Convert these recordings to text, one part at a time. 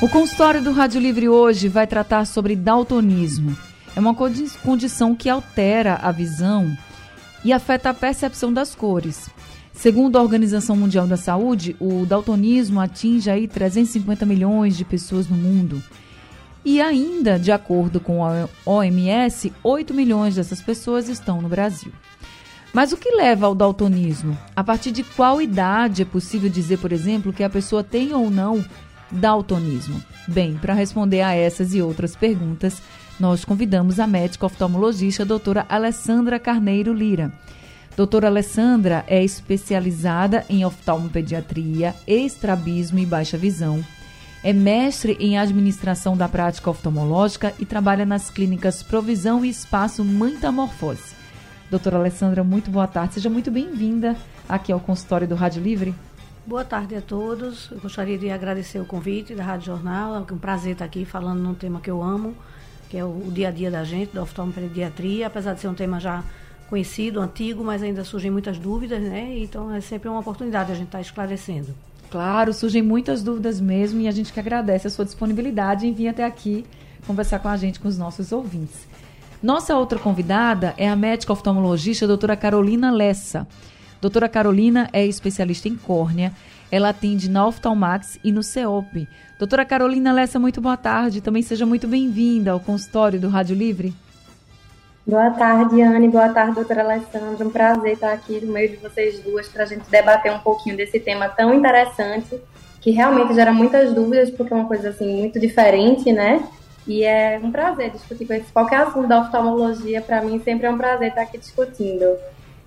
O consultório do Rádio Livre hoje vai tratar sobre daltonismo. É uma condição que altera a visão e afeta a percepção das cores. Segundo a Organização Mundial da Saúde, o daltonismo atinge aí 350 milhões de pessoas no mundo. E ainda, de acordo com a OMS, 8 milhões dessas pessoas estão no Brasil. Mas o que leva ao daltonismo? A partir de qual idade é possível dizer, por exemplo, que a pessoa tem ou não daltonismo? Bem, para responder a essas e outras perguntas, nós convidamos a médica oftalmologista a doutora Alessandra Carneiro Lira. Doutora Alessandra é especializada em oftalmopediatria, estrabismo e baixa visão. É mestre em administração da prática oftalmológica e trabalha nas clínicas Provisão e Espaço Mantamorfose. Doutora Alessandra, muito boa tarde. Seja muito bem-vinda aqui ao consultório do Rádio Livre. Boa tarde a todos. Eu gostaria de agradecer o convite da Rádio Jornal. É um prazer estar aqui falando num tema que eu amo, que é o dia a dia da gente, da oftalmopediatria, apesar de ser um tema já conhecido, antigo, mas ainda surgem muitas dúvidas, né? Então é sempre uma oportunidade a gente estar esclarecendo. Claro, surgem muitas dúvidas mesmo e a gente que agradece a sua disponibilidade em vir até aqui conversar com a gente, com os nossos ouvintes. Nossa outra convidada é a médica oftalmologista doutora Carolina Lessa. Doutora Carolina é especialista em córnea, ela atende na Oftalmax e no CEOP. Doutora Carolina Lessa, muito boa tarde. Também seja muito bem-vinda ao consultório do Rádio Livre. Boa tarde, Anne. Boa tarde, doutora Alessandra. Um prazer estar aqui no meio de vocês duas para a gente debater um pouquinho desse tema tão interessante, que realmente gera muitas dúvidas, porque é uma coisa assim muito diferente, né? E é um prazer discutir com esse. Qualquer assunto da oftalmologia, para mim, sempre é um prazer estar aqui discutindo.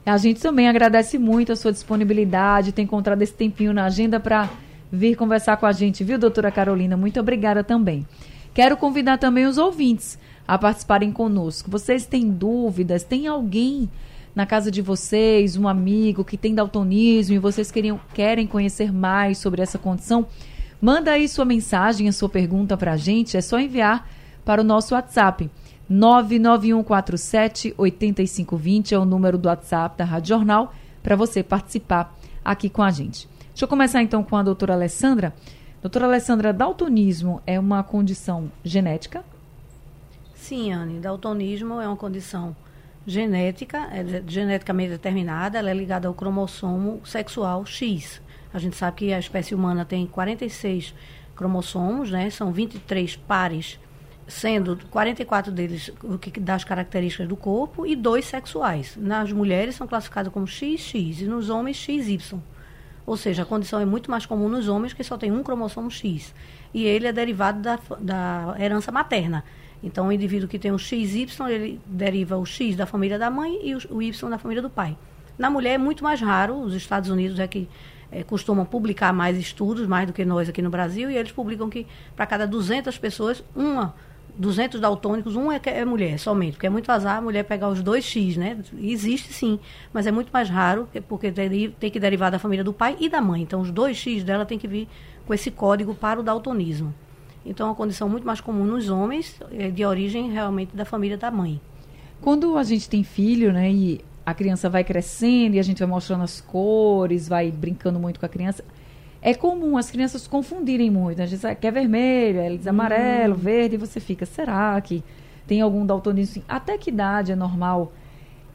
A gente também agradece muito a sua disponibilidade, ter encontrado esse tempinho na agenda para vir conversar com a gente, viu, doutora Carolina? Muito obrigada também. Quero convidar também os ouvintes a participarem conosco. Vocês têm dúvidas? Tem alguém na casa de vocês, um amigo que tem daltonismo e vocês queriam, querem conhecer mais sobre essa condição? Manda aí sua mensagem, a sua pergunta para a gente. É só enviar para o nosso WhatsApp 99147 8520 é o número do WhatsApp da Rádio Jornal para você participar aqui com a gente. Deixa eu começar então com a doutora Alessandra. Doutora Alessandra, daltonismo é uma condição genética? Sim, Anne. Daltonismo é uma condição genética, é geneticamente determinada, ela é ligada ao cromossomo sexual X. A gente sabe que a espécie humana tem 46 cromossomos, né? São 23 pares sendo 44 deles o que das características do corpo e dois sexuais. Nas mulheres são classificados como XX e nos homens XY. Ou seja, a condição é muito mais comum nos homens que só tem um cromossomo X. E ele é derivado da, da herança materna. Então, o indivíduo que tem o XY, ele deriva o X da família da mãe e o, Y da família do pai. Na mulher é muito mais raro, os Estados Unidos é que é, costumam publicar mais estudos, mais do que nós aqui no Brasil, e eles publicam que para cada 200 pessoas, uma 200 daltônicos, um é, é mulher somente, porque é muito azar a mulher pegar os dois X, né? Existe sim, mas é muito mais raro, porque tem que derivar da família do pai e da mãe. Então, os dois X dela tem que vir com esse código para o daltonismo. Então, é uma condição muito mais comum nos homens, é de origem realmente da família da mãe. Quando a gente tem filho, né, e a criança vai crescendo e a gente vai mostrando as cores, vai brincando muito com a criança, é comum as crianças confundirem muito. A gente sabe que é vermelho, ela diz amarelo, hum. verde, e você fica, será que tem algum daltonismo? Até que idade é normal,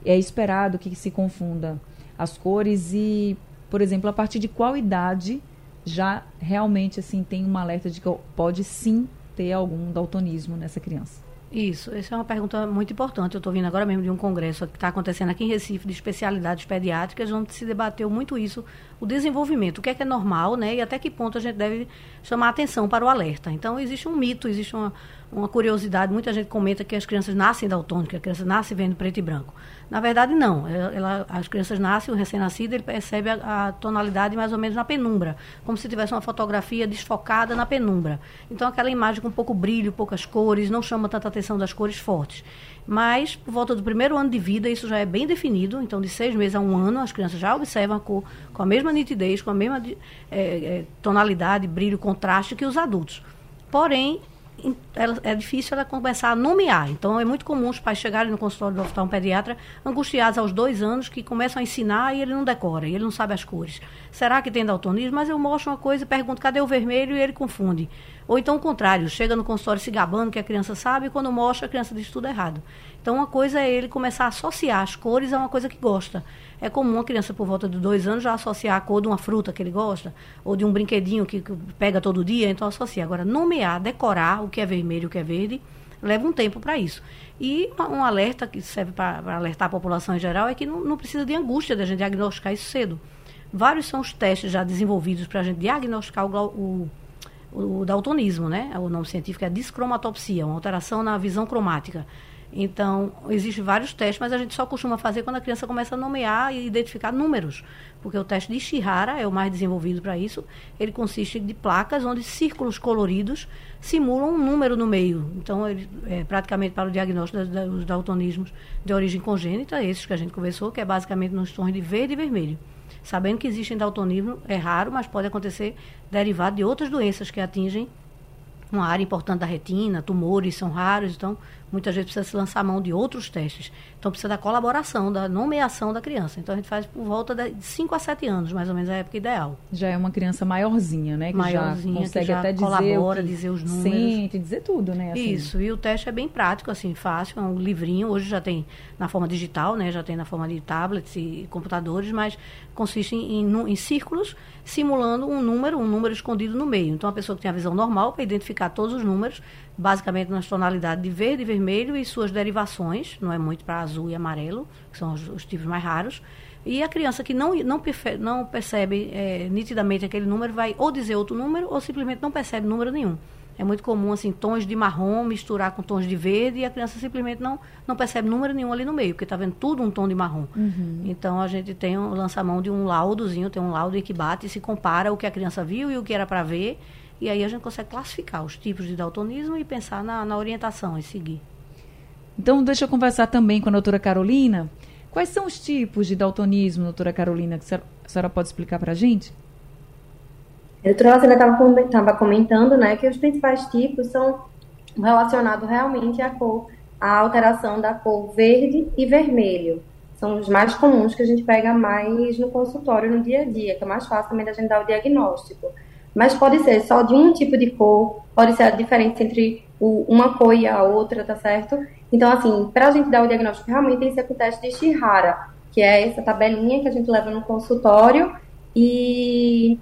é esperado que se confunda as cores e, por exemplo, a partir de qual idade já realmente assim tem um alerta de que pode sim ter algum daltonismo nessa criança? Isso, essa é uma pergunta muito importante. Eu estou vindo agora mesmo de um congresso que está acontecendo aqui em Recife de especialidades pediátricas, onde se debateu muito isso, o desenvolvimento, o que é que é normal, né? E até que ponto a gente deve chamar atenção para o alerta. Então, existe um mito, existe uma, uma curiosidade, muita gente comenta que as crianças nascem daltônicas, que a criança nasce vendo preto e branco. Na verdade, não. Ela, ela, as crianças nascem, o recém-nascido, ele percebe a, a, tonalidade mais ou menos na penumbra, como se tivesse uma fotografia desfocada na penumbra. Então, aquela imagem com pouco brilho, poucas cores, não chama tanta atenção das cores fortes. Mas, por volta do primeiro ano de vida, isso já é bem definido. Então, de seis meses a um ano, as crianças já observam a cor com a mesma nitidez, com a mesma é, é, tonalidade, brilho, contraste que os adultos. Porém, ela, é difícil ela começar a nomear. Então, é muito comum os pais chegarem no consultório do oftalmo pediatra angustiados aos dois anos, que começam a ensinar e ele não decora, ele não sabe as cores. Será que tem daltonismo? Mas eu mostro uma coisa e pergunto, cadê o vermelho? E ele confunde. Ou então o contrário, chega no consultório se gabando que a criança sabe, e quando mostra, a criança diz tudo errado. Então, uma coisa é ele começar a associar as cores a uma coisa que gosta. É comum uma criança por volta de dois anos já associar a cor de uma fruta que ele gosta, ou de um brinquedinho que, que pega todo dia, então associa. Agora, nomear, decorar o que é vermelho e o que é verde, leva um tempo para isso. E um alerta que serve para alertar a população em geral é que não, não precisa de angústia de a gente diagnosticar isso cedo. Vários são os testes já desenvolvidos para a gente diagnosticar o, o o daltonismo, né? O nome científico é discromatopsia, uma alteração na visão cromática. Então, existem vários testes, mas a gente só costuma fazer quando a criança começa a nomear e identificar números. Porque o teste de Shihara é o mais desenvolvido para isso. Ele consiste de placas onde círculos coloridos simulam um número no meio. Então, ele, é praticamente para o diagnóstico dos daltonismos de origem congênita, esses que a gente conversou, que é basicamente nos tons de verde e vermelho. Sabendo que existe daltonismo, é raro, mas pode acontecer derivado de outras doenças que atingem uma área importante da retina, tumores são raros, então muitas vezes precisa se lançar a mão de outros testes. Então precisa da colaboração, da nomeação da criança. Então a gente faz por volta de 5 a 7 anos, mais ou menos a época ideal. Já é uma criança maiorzinha, né? Que maiorzinha, já consegue que já até dizer colabora, o que dizer os números. Sente, dizer tudo, né? Assim. Isso, e o teste é bem prático, assim, fácil, é um livrinho, hoje já tem na forma digital, né? Já tem na forma de tablets e computadores, mas consiste em, em, em círculos simulando um número, um número escondido no meio. Então a pessoa que tem a visão normal para identificar todos os números, basicamente nas tonalidades de verde e vermelho e suas derivações, não é muito para azul e amarelo, que são os, os, tipos mais raros. E a criança que não, não, não percebe é, nitidamente aquele número vai ou dizer outro número ou simplesmente não percebe número nenhum. É muito comum, assim, tons de marrom misturar com tons de verde e a criança simplesmente não, não percebe número nenhum ali no meio, porque está vendo tudo um tom de marrom. Uhum. Então, a gente tem um lançamão de um laudozinho, tem um laudo que bate e se compara o que a criança viu e o que era para ver e aí a gente consegue classificar os tipos de daltonismo e pensar na, na orientação e seguir. Então, deixa eu conversar também com a doutora Carolina. Quais são os tipos de daltonismo, doutora Carolina, que a senhora, a senhora pode explicar para a gente? A doutora estava comentando né, que os principais tipos são relacionados realmente à cor, à alteração da cor verde e vermelho. São os mais comuns que a gente pega mais no consultório no dia a dia, que é mais fácil também da gente dar o diagnóstico mas pode ser só de um tipo de cor, pode ser a diferença entre o, uma cor e a outra, tá certo? Então, assim, para a gente dar o diagnóstico, realmente tem que ser com o teste de Shihara, que é essa tabelinha que a gente leva no consultório e,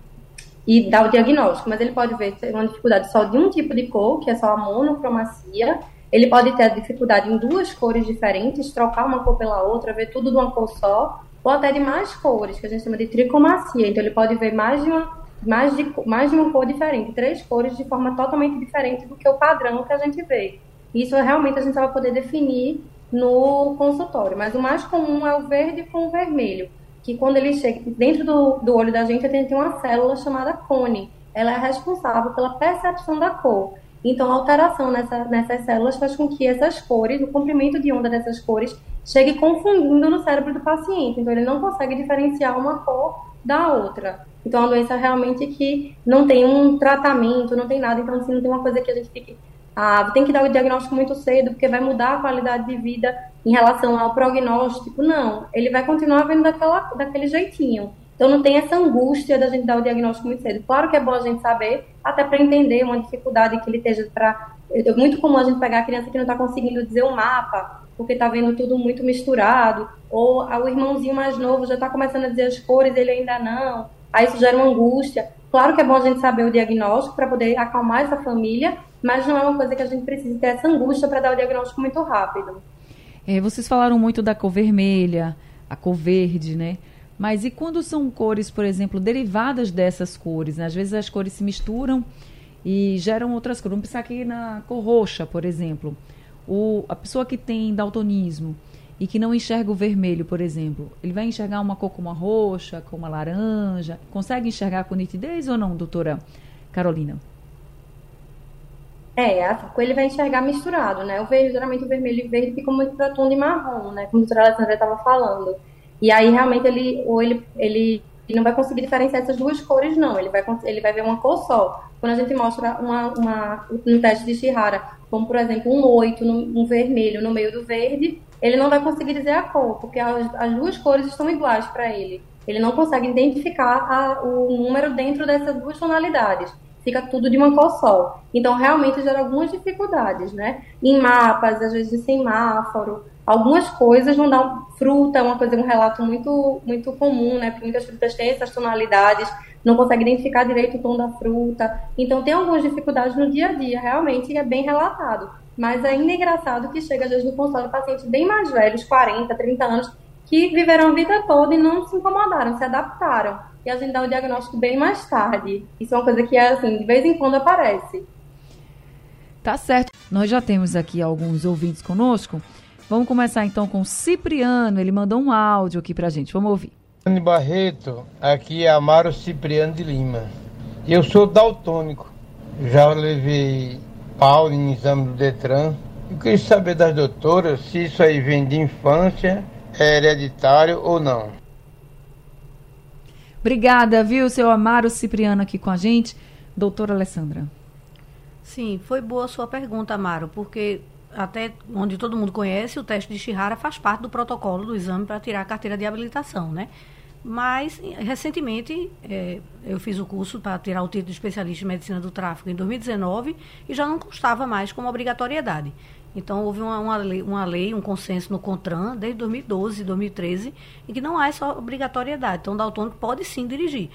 e dá o diagnóstico. Mas ele pode ver uma dificuldade só de um tipo de cor, que é só a monocromacia. Ele pode ter dificuldade em duas cores diferentes, trocar uma cor pela outra, ver tudo de uma cor só, ou até de mais cores, que a gente chama de tricomacia. Então, ele pode ver mais de uma mais de, mais de uma cor diferente, três cores de forma totalmente diferente do que o padrão que a gente vê. Isso realmente a gente vai poder definir no consultório, mas o mais comum é o verde com o vermelho, que quando ele chega dentro do, do olho da gente, gente tem uma célula chamada cone. Ela é responsável pela percepção da cor. Então, a alteração nessa, nessas células faz com que essas cores, o comprimento de onda dessas cores, chegue confundindo no cérebro do paciente. Então, ele não consegue diferenciar uma cor da outra. Então, é uma doença realmente que não tem um tratamento, não tem nada. Então, assim, não tem uma coisa que a gente fique. Ah, tem que dar o diagnóstico muito cedo, porque vai mudar a qualidade de vida em relação ao prognóstico. Não, ele vai continuar vendo daquela, daquele jeitinho. Então, não tem essa angústia da gente dar o diagnóstico muito cedo. Claro que é bom a gente saber, até para entender uma dificuldade que ele esteja para. É muito comum a gente pegar a criança que não está conseguindo dizer o um mapa, porque está vendo tudo muito misturado, ou o irmãozinho mais novo já está começando a dizer as cores, ele ainda não aí isso gera uma angústia. Claro que é bom a gente saber o diagnóstico para poder acalmar essa família, mas não é uma coisa que a gente precisa ter essa angústia para dar o diagnóstico muito rápido. É, vocês falaram muito da cor vermelha, a cor verde, né? Mas e quando são cores, por exemplo, derivadas dessas cores? Né? Às vezes as cores se misturam e geram outras cores. Vamos pensar aqui na cor roxa, por exemplo. O, a pessoa que tem daltonismo e que não enxerga o vermelho, por exemplo, ele vai enxergar uma cor como a roxa, como a laranja? Consegue enxergar com nitidez ou não, doutora Carolina? É, assim, ele vai enxergar misturado, né? O verde, geralmente o vermelho e o verde ficam muito para tom de marrom, né? Como a doutora Alessandra estava falando. E aí, realmente, ele, ou ele, ele ele não vai conseguir diferenciar essas duas cores, não. Ele vai, ele vai ver uma cor só. Quando a gente mostra uma, uma, um teste de Shihara, como por exemplo um 8, um vermelho no meio do verde, ele não vai conseguir dizer a cor, porque as, as duas cores estão iguais para ele. Ele não consegue identificar a, o número dentro dessas duas tonalidades. Fica tudo de uma cor só. Então, realmente gera algumas dificuldades, né? Em mapas, às vezes de semáforo, Algumas coisas não dão fruta, é uma coisa, um relato muito, muito comum, né? Porque muitas frutas têm essas tonalidades, não consegue identificar direito o tom da fruta. Então tem algumas dificuldades no dia a dia, realmente é bem relatado. Mas ainda é engraçado que chega às vezes no consultório pacientes bem mais velhos, 40, 30 anos, que viveram a vida toda e não se incomodaram, se adaptaram. E a gente dá o diagnóstico bem mais tarde. Isso é uma coisa que, é, assim, de vez em quando aparece. Tá certo. Nós já temos aqui alguns ouvintes conosco. Vamos começar então com o Cipriano. Ele mandou um áudio aqui pra gente. Vamos ouvir. Anne Barreto, aqui é Amaro Cipriano de Lima. Eu sou daltônico. Já levei pau em exame do Detran. Eu queria saber das doutoras se isso aí vem de infância, é hereditário ou não. Obrigada, viu, seu Amaro Cipriano aqui com a gente. Doutora Alessandra. Sim, foi boa a sua pergunta, Amaro, porque até onde todo mundo conhece, o teste de Shihara faz parte do protocolo do exame para tirar a carteira de habilitação, né? Mas, recentemente, é, eu fiz o curso para tirar o título de especialista em medicina do tráfico em 2019 e já não constava mais como obrigatoriedade. Então, houve uma, uma, lei, uma lei, um consenso no CONTRAN, desde 2012, 2013, em que não há essa obrigatoriedade. Então, o daltônico pode sim dirigir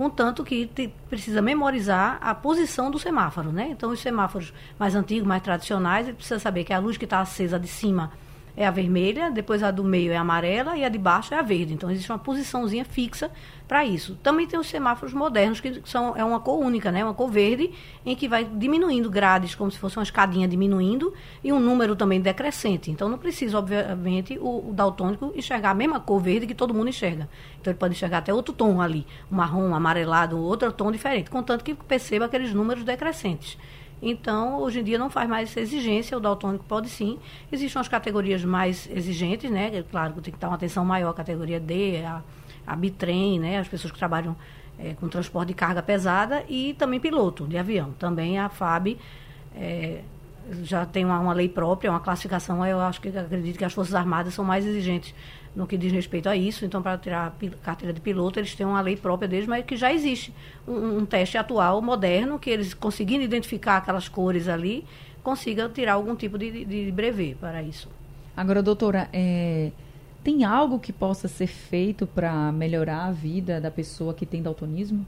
contanto que te, precisa memorizar a posição do semáforo, né? Então, os semáforos mais antigos, mais tradicionais, ele precisa saber que a luz que está acesa de cima é a vermelha, depois a do meio é a amarela e a de baixo é a verde. Então existe uma posiçãozinha fixa para isso. Também tem os semáforos modernos que são é uma cor única, né? Uma cor verde em que vai diminuindo grades como se fosse uma escadinha diminuindo e um número também decrescente. Então não precisa obviamente o, o daltônico enxergar a mesma cor verde que todo mundo enxerga. Então ele pode enxergar até outro tom ali, um marrom, um amarelado, outro tom diferente, contanto que perceba aqueles números decrescentes. Então, hoje em dia não faz mais essa exigência, o daltônico pode sim. Existem as categorias mais exigentes, né? É claro que tem que dar uma atenção maior, a categoria D, a, a bitrem, né? As pessoas que trabalham é, com transporte de carga pesada e também piloto de avião. Também a FAB é, já tem uma, uma, lei própria, uma classificação, eu acho que acredito que as Forças Armadas são mais exigentes no que diz respeito a isso. Então, para tirar a carteira de piloto, eles têm uma lei própria deles, mas que já existe um, um teste atual, moderno, que eles conseguindo identificar aquelas cores ali, consiga tirar algum tipo de, de brevet para isso. Agora, doutora, é, tem algo que possa ser feito para melhorar a vida da pessoa que tem daltonismo?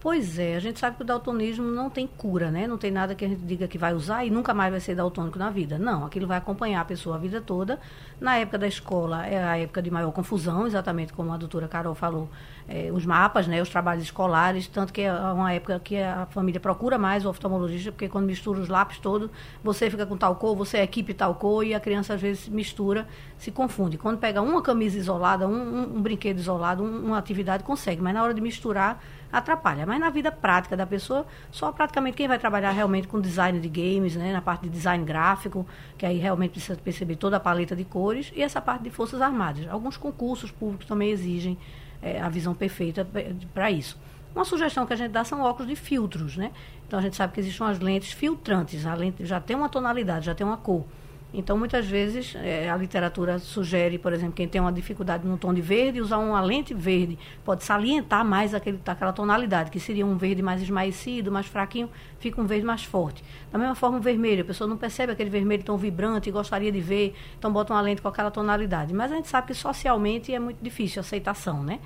Pois é, a gente sabe que o daltonismo não tem cura, né? Não tem nada que a gente diga que vai usar e nunca mais vai ser daltônico na vida. Não, aquilo vai acompanhar a pessoa a vida toda. Na época da escola é a época de maior confusão, exatamente como a doutora Carol falou, é, os mapas, né, os trabalhos escolares, tanto que é uma época que a família procura mais o oftalmologista, porque quando mistura os lápis todos, você fica com tal cor, você é equipe tal cor, e a criança às vezes mistura, se confunde. Quando pega uma camisa isolada, um, um, um brinquedo isolado, um, uma atividade, consegue, mas na hora de misturar atrapalha. Mas na vida prática da pessoa, só praticamente quem vai trabalhar realmente com design de games, né, na parte de design gráfico, que aí realmente precisa perceber toda a paleta de cores, e essa parte de Forças Armadas. Alguns concursos públicos também exigem é, a visão perfeita para isso. Uma sugestão que a gente dá são óculos de filtros, né? Então a gente sabe que existem umas lentes filtrantes, a lente já tem uma tonalidade, já tem uma cor. Então, muitas vezes, é, a literatura sugere, por exemplo, quem tem uma dificuldade no tom de verde, usar uma lente verde. Pode salientar mais aquele, aquela tonalidade, que seria um verde mais esmaecido, mais fraquinho, fica um verde mais forte. Da mesma forma, o vermelho. A pessoa não percebe aquele vermelho tão vibrante e gostaria de ver, então bota uma lente com aquela tonalidade. Mas a gente sabe que socialmente é muito difícil a aceitação, né?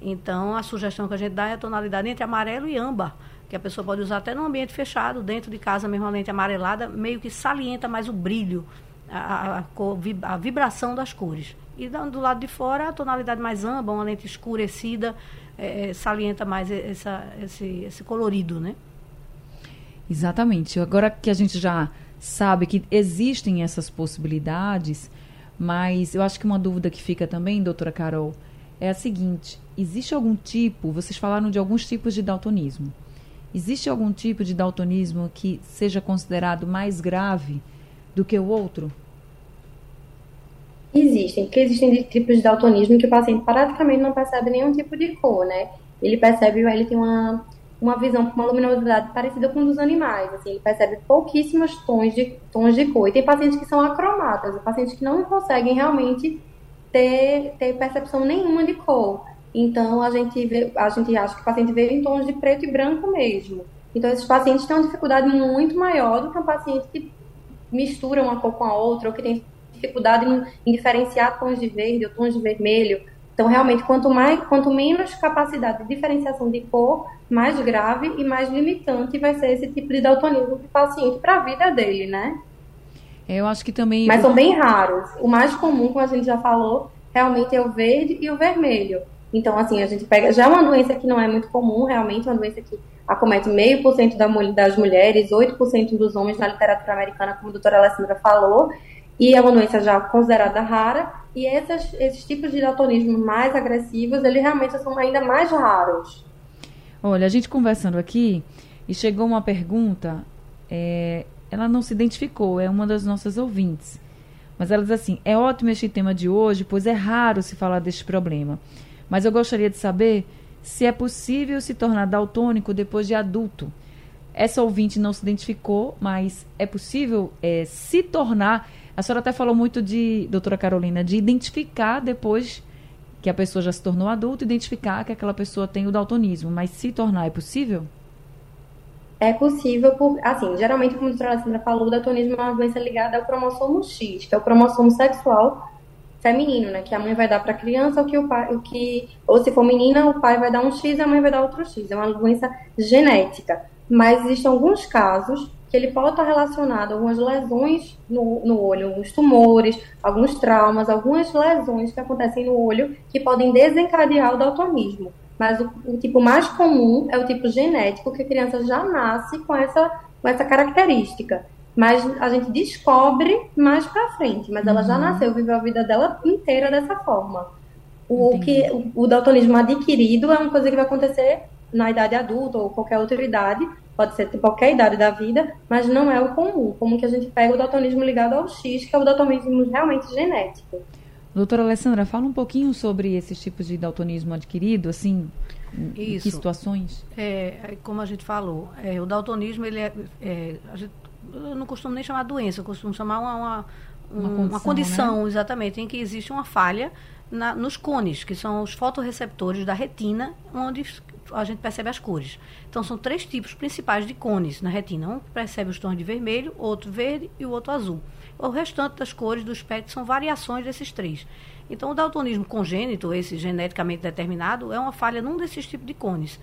Então, a sugestão que a gente dá é a tonalidade entre amarelo e âmbar que a pessoa pode usar até no ambiente fechado, dentro de casa mesmo a lente amarelada, meio que salienta mais o brilho a, a, vibração das cores. E do lado de fora, a tonalidade mais ampla, uma lente escurecida, é, é, salienta mais essa, esse, esse colorido, né? Exatamente. Agora que a gente já sabe que existem essas possibilidades, mas eu acho que uma dúvida que fica também, doutora Carol, é a seguinte: existe algum tipo, vocês falaram de alguns tipos de daltonismo. Existe algum tipo de daltonismo que seja considerado mais grave do que o outro? Existem, porque existem tipos de daltonismo que o paciente praticamente não percebe nenhum tipo de cor, né? Ele percebe, ele tem uma, uma visão com uma luminosidade parecida com dos animais, assim, ele percebe pouquíssimos tons de, tons de cor. E tem pacientes que são acromatas, pacientes que não conseguem realmente ter, ter percepção nenhuma de cor. Então, a gente, vê, a gente acha que o paciente vê em tons de preto e branco mesmo. Então, esses pacientes têm uma dificuldade muito maior do que um paciente que mistura uma cor com a outra, ou que tem dificuldade em, em diferenciar tons de verde ou tons de vermelho. Então, realmente, quanto, mais, quanto menos capacidade de diferenciação de cor, mais grave e mais limitante vai ser esse tipo de daltonismo do paciente para a vida dele, né? Eu acho que também. Mas são bem raros. O mais comum, como a gente já falou, realmente é o verde e o vermelho. Então, assim, a gente pega. Já é uma doença que não é muito comum, realmente, uma doença que acomete meio por cento das mulheres, 8% dos homens na literatura americana, como a doutora Alessandra falou, e é uma doença já considerada rara, e esses, esses tipos de daltonismo mais agressivos, eles realmente são ainda mais raros. Olha, a gente conversando aqui, e chegou uma pergunta, é, ela não se identificou, é uma das nossas ouvintes. Mas ela diz assim: é ótimo este tema de hoje, pois é raro se falar deste problema. Mas eu gostaria de saber se é possível se tornar daltônico depois de adulto. Essa ouvinte não se identificou, mas é possível é, se tornar. A senhora até falou muito de, doutora Carolina, de identificar depois que a pessoa já se tornou adulta, identificar que aquela pessoa tem o daltonismo. Mas se tornar é possível? É possível, por, assim, geralmente, como a doutora Alessandra falou, o daltonismo é uma doença ligada ao cromossomo X, que é o cromossomo sexual feminino, né? Que a mãe vai dar para a criança, ou que o pai, o que, ou se for menina, o pai vai dar um X e a mãe vai dar outro X. É uma doença genética. Mas existem alguns casos que ele pode estar relacionado a algumas lesões no, no olho, alguns tumores, alguns traumas, algumas lesões que acontecem no olho que podem desencadear o daltonismo. Mas o, o, tipo mais comum é o tipo genético, que a criança já nasce com essa, com essa característica. Mas a gente descobre mais pra frente. Mas ela já uhum. nasceu, viveu a vida dela inteira dessa forma. O, que, o, o daltonismo adquirido é uma coisa que vai acontecer na idade adulta ou qualquer outra idade, pode ser de qualquer idade da vida, mas não é o comum. Como que a gente pega o daltonismo ligado ao X, que é o daltonismo realmente genético. Doutora Alessandra, fala um pouquinho sobre esses tipos de daltonismo adquirido, assim, Isso. que situações? É, é, como a gente falou, é, o daltonismo, ele é, é gente, eu não costumo nem chamar doença, eu costumo chamar uma, uma, uma condição, uma condição né? exatamente, em que existe uma falha na, nos cones, que são os fotoreceptores da retina, onde a gente percebe as cores. Então, são três tipos principais de cones na retina. Um percebe os tons de vermelho, outro verde e o outro azul. O restante das cores do espectro são variações desses três. Então, o daltonismo congênito, esse geneticamente determinado, é uma falha num desses tipos de cones.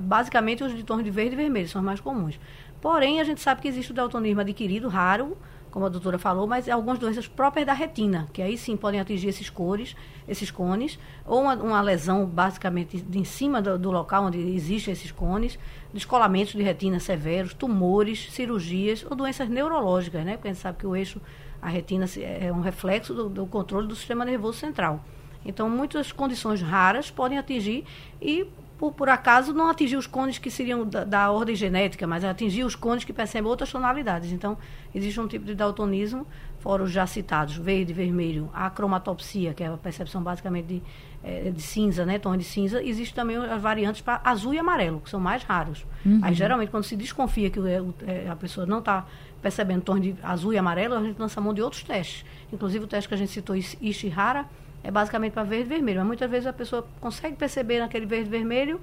Basicamente, os de tons de verde e vermelho são os mais comuns. Porém, a gente sabe que existe o daltonismo adquirido, raro, como a doutora falou, mas algumas doenças próprias da retina, que aí sim podem atingir esses cores, esses cones, ou uma, uma lesão basicamente de, em cima do, do, local onde existem esses cones, descolamentos de retina severos, tumores, cirurgias ou doenças neurológicas, né? Porque a gente sabe que o eixo, a retina é um reflexo do, do controle do sistema nervoso central. Então, muitas condições raras podem atingir e por, por acaso, não atingir os cones que seriam da, da, ordem genética, mas atingir os cones que percebem outras tonalidades. Então, existe um tipo de daltonismo, fora os já citados, verde, vermelho, a cromatopsia, que é a percepção basicamente de, é, de cinza, né, tom de cinza. Existe também as variantes para azul e amarelo, que são mais raros. Uhum. Aí, geralmente, quando se desconfia que é, a pessoa não está percebendo tons de azul e amarelo, a gente lança mão de outros testes. Inclusive, o teste que a gente citou, Ishihara, é basicamente para verde e vermelho. Mas muitas vezes a pessoa consegue perceber naquele verde e vermelho,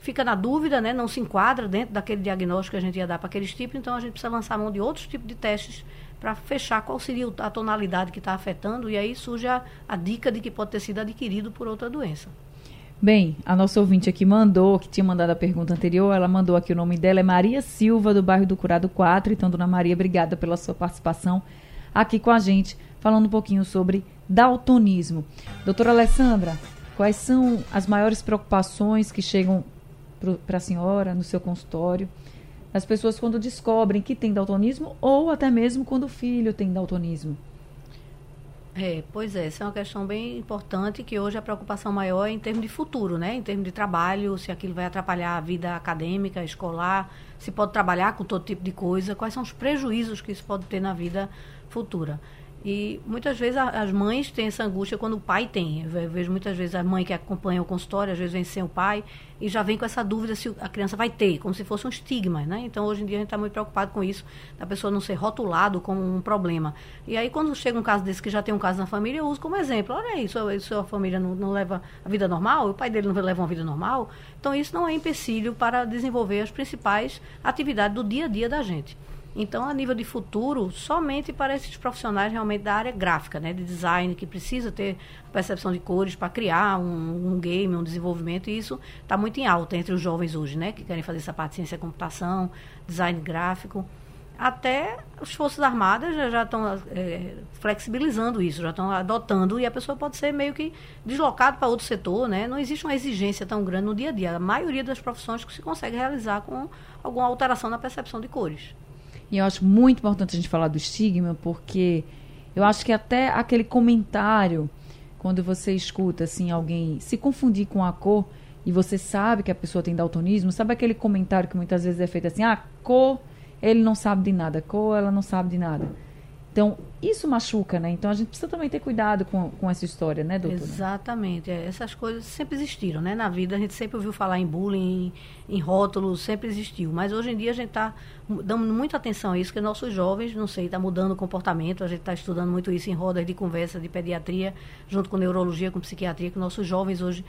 fica na dúvida, né? não se enquadra dentro daquele diagnóstico que a gente ia dar para aqueles tipos, então a gente precisa lançar mão de outros tipos de testes para fechar qual seria a tonalidade que está afetando, e aí surge a, a dica de que pode ter sido adquirido por outra doença. Bem, a nossa ouvinte aqui mandou, que tinha mandado a pergunta anterior, ela mandou aqui o nome dela, é Maria Silva, do bairro do Curado 4. Então, dona Maria, obrigada pela sua participação aqui com a gente, falando um pouquinho sobre daltonismo. Doutora Alessandra, quais são as maiores preocupações que chegam para a senhora no seu consultório as pessoas quando descobrem que tem daltonismo ou até mesmo quando o filho tem daltonismo? É, pois é, essa é uma questão bem importante que hoje a preocupação maior é em termos de futuro, né? Em termos de trabalho, se aquilo vai atrapalhar a vida acadêmica, escolar, se pode trabalhar com todo tipo de coisa, quais são os prejuízos que isso pode ter na vida futura. E muitas vezes as mães têm essa angústia quando o pai tem. Eu vejo muitas vezes a mãe que acompanha o consultório, às vezes vem sem o pai, e já vem com essa dúvida se a criança vai ter, como se fosse um estigma, né? Então, hoje em dia, a gente está muito preocupado com isso, da pessoa não ser rotulado como um problema. E aí, quando chega um caso desse, que já tem um caso na família, eu uso como exemplo. Olha aí, sua, sua família não, não leva a vida normal, o pai dele não leva uma vida normal. Então, isso não é empecilho para desenvolver as principais atividades do dia a dia da gente. Então, a nível de futuro, somente para esses profissionais realmente da área gráfica, né, de design, que precisa ter percepção de cores para criar um, um, game, um desenvolvimento, e isso está muito em alta entre os jovens hoje, né, que querem fazer essa parte de ciência da computação, design gráfico. Até as Forças Armadas já estão é, flexibilizando isso, já estão adotando, e a pessoa pode ser meio que deslocada para outro setor, né? Não existe uma exigência tão grande no dia a dia. A maioria das profissões que se consegue realizar com alguma alteração na percepção de cores. E eu acho muito importante a gente falar do estigma, porque eu acho que até aquele comentário, quando você escuta assim alguém se confundir com a cor e você sabe que a pessoa tem daltonismo, sabe aquele comentário que muitas vezes é feito assim: "Ah, cor, ele não sabe de nada, cor, ela não sabe de nada". Então, isso machuca, né? Então, a gente precisa também ter cuidado com, com essa história, né, doutora? Exatamente. É, essas coisas sempre existiram, né? Na vida, a gente sempre ouviu falar em bullying, em, em rótulos, sempre existiu. Mas hoje em dia, a gente está dando muita atenção a isso, que nossos jovens, não sei, está mudando o comportamento. A gente está estudando muito isso em rodas de conversa de pediatria, junto com neurologia, com psiquiatria, que nossos jovens hoje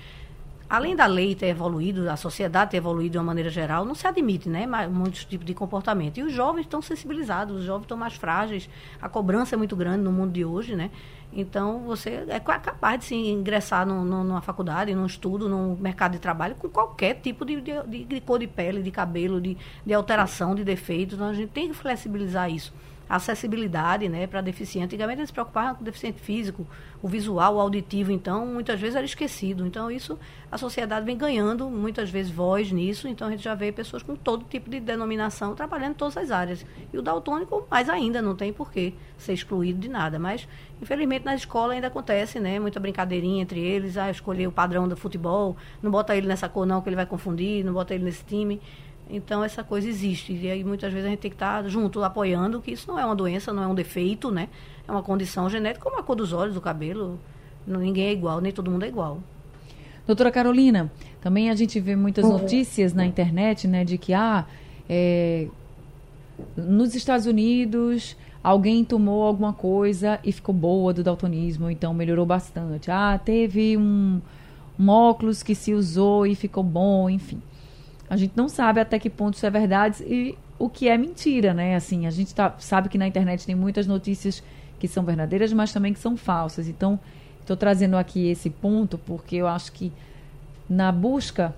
além da lei ter evoluído, a sociedade ter evoluído de uma maneira geral, não se admite, né, muitos tipos de comportamento. E os jovens estão sensibilizados, os jovens estão mais frágeis, a cobrança é muito grande no mundo de hoje, né? Então, você é capaz de se ingressar no, no, numa faculdade, num estudo, num mercado de trabalho, com qualquer tipo de, de, de cor de pele, de cabelo, de, de alteração, de defeito. Então, a gente tem que flexibilizar isso acessibilidade né, para deficiente. Antigamente eles se preocupavam com o deficiente físico, o visual, o auditivo, então muitas vezes era esquecido. Então isso a sociedade vem ganhando muitas vezes voz nisso, então a gente já vê pessoas com todo tipo de denominação trabalhando em todas as áreas. E o daltônico mais ainda, não tem porquê ser excluído de nada, mas infelizmente na escola ainda acontece, né, muita brincadeirinha entre eles, ah, escolher o padrão do futebol, não bota ele nessa cor não que ele vai confundir, não bota ele nesse time. Então, essa coisa existe. E aí, muitas vezes, a gente tem que estar junto, apoiando, que isso não é uma doença, não é um defeito, né? É uma condição genética, como a cor dos olhos, do cabelo. Ninguém é igual, nem todo mundo é igual. Doutora Carolina, também a gente vê muitas uhum. notícias na internet, né, de que, ah, é, nos Estados Unidos alguém tomou alguma coisa e ficou boa do daltonismo, então melhorou bastante. Ah, teve um, um óculos que se usou e ficou bom, enfim. A gente não sabe até que ponto isso é verdade e o que é mentira, né? Assim, a gente tá, sabe que na internet tem muitas notícias que são verdadeiras, mas também que são falsas. Então, estou trazendo aqui esse ponto porque eu acho que na busca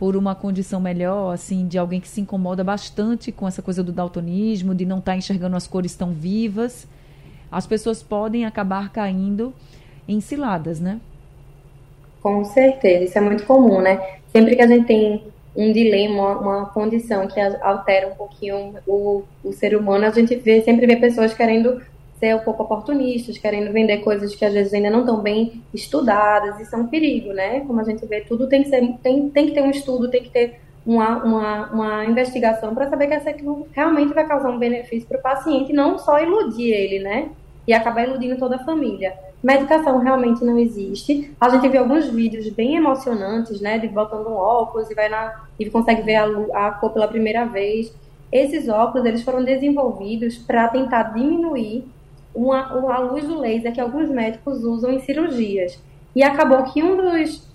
por uma condição melhor, assim, de alguém que se incomoda bastante com essa coisa do daltonismo, de não estar tá enxergando as cores tão vivas, as pessoas podem acabar caindo em ciladas, né? Com certeza, isso é muito comum, né? Sempre que a gente tem um dilema, uma condição que altera um pouquinho o, o ser humano, a gente vê, sempre vê pessoas querendo ser um pouco oportunistas, querendo vender coisas que às vezes ainda não estão bem estudadas, isso é um perigo, né? Como a gente vê, tudo tem que, ser, tem, tem que ter um estudo, tem que ter uma, uma, uma investigação para saber que essa realmente vai causar um benefício para o paciente, não só iludir ele, né? E acabar iludindo toda a família. Medicação realmente não existe. A gente vê alguns vídeos bem emocionantes, né? De botando um óculos e vai na e consegue ver a, a cor pela primeira vez. Esses óculos eles foram desenvolvidos para tentar diminuir uma, a luz do laser que alguns médicos usam em cirurgias. E acabou que um dos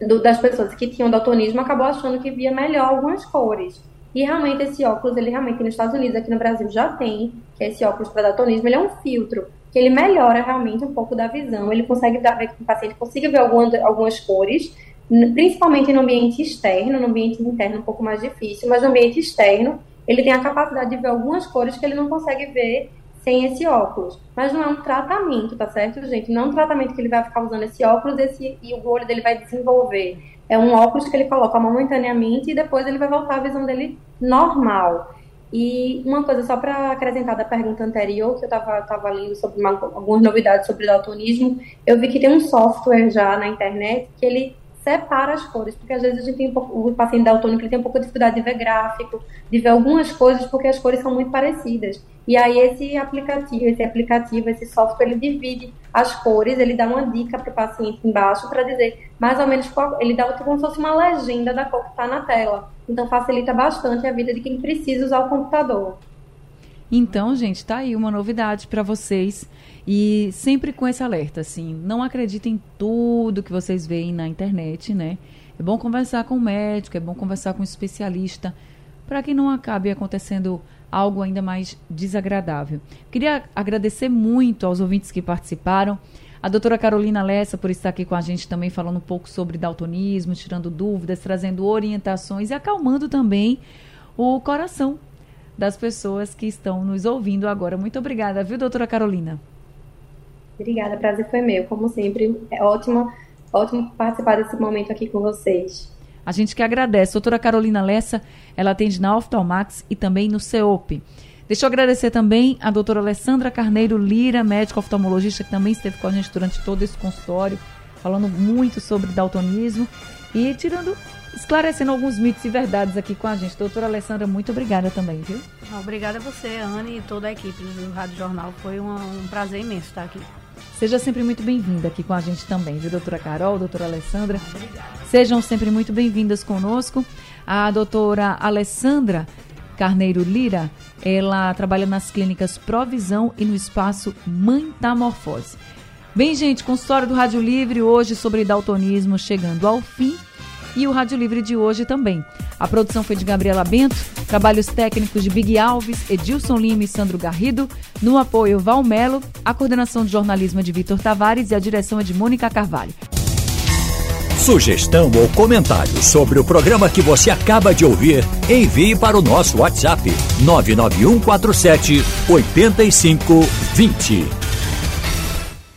do, das pessoas que tinham daltonismo acabou achando que via melhor algumas cores. E realmente esse óculos, ele realmente nos Estados Unidos, aqui no Brasil já tem, que é esse óculos para daltonismo, ele é um filtro que ele melhora realmente um pouco da visão, ele consegue dar, que o paciente consiga ver algumas, algumas cores, principalmente no ambiente externo, no ambiente interno um pouco mais difícil, mas no ambiente externo ele tem a capacidade de ver algumas cores que ele não consegue ver sem esse óculos. Mas não é um tratamento, tá certo, gente? Não é um tratamento que ele vai ficar usando esse óculos esse, e o olho dele vai desenvolver. É um óculos que ele coloca momentaneamente e depois ele vai voltar à visão dele normal. E uma coisa só para acrescentar da pergunta anterior, que eu estava tava lendo sobre uma, algumas novidades sobre daltonismo, eu vi que tem um software já na internet que ele separa as cores, porque às vezes a gente tem um pouco, o paciente daltônico ele tem um pouco de dificuldade de ver gráfico, de ver algumas coisas, porque as cores são muito parecidas. E aí esse aplicativo, esse aplicativo, esse software, ele divide as cores, ele dá uma dica para o paciente embaixo para dizer mais ou menos qual, ele dá como se fosse uma legenda da cor que está na tela. Então facilita bastante a vida de quem precisa usar o computador. Então, gente, tá aí uma novidade para vocês e sempre com esse alerta, assim, não acreditem em tudo que vocês veem na internet, né? É bom conversar com o médico, é bom conversar com um especialista, para que não acabe acontecendo algo ainda mais desagradável. Queria agradecer muito aos ouvintes que participaram. A doutora Carolina Lessa por estar aqui com a gente também falando um pouco sobre daltonismo, tirando dúvidas, trazendo orientações e acalmando também o coração das pessoas que estão nos ouvindo agora. Muito obrigada, viu, doutora Carolina? Obrigada, prazer foi meu. Como sempre, é ótimo, ótimo participar desse momento aqui com vocês. A gente que agradece. Doutora Carolina Lessa, ela atende na Oftalmax e também no CEOP. Deixa eu agradecer também a doutora Alessandra Carneiro Lira, médica oftalmologista, que também esteve com a gente durante todo esse consultório, falando muito sobre daltonismo e tirando, esclarecendo alguns mitos e verdades aqui com a gente. Doutora Alessandra, muito obrigada também, viu? Obrigada a você, Anne, e toda a equipe do Rádio Jornal. Foi um, um prazer imenso estar aqui. Seja sempre muito bem-vinda aqui com a gente também, viu, doutora Carol, doutora Alessandra? Sejam sempre muito bem-vindas conosco. A doutora Alessandra Carneiro Lira, ela trabalha nas clínicas Provisão e no espaço Mantamorfose. Bem, gente, consultório do Rádio Livre hoje sobre daltonismo chegando ao fim e o Rádio Livre de hoje também. A produção foi de Gabriela Bento, trabalhos técnicos de Big Alves, Edilson Lima e Sandro Garrido, no apoio Valmelo, a coordenação de jornalismo é de Vitor Tavares e a direção é de Mônica Carvalho. Sugestão ou comentário sobre o programa que você acaba de ouvir, envie para o nosso WhatsApp 99147 8520.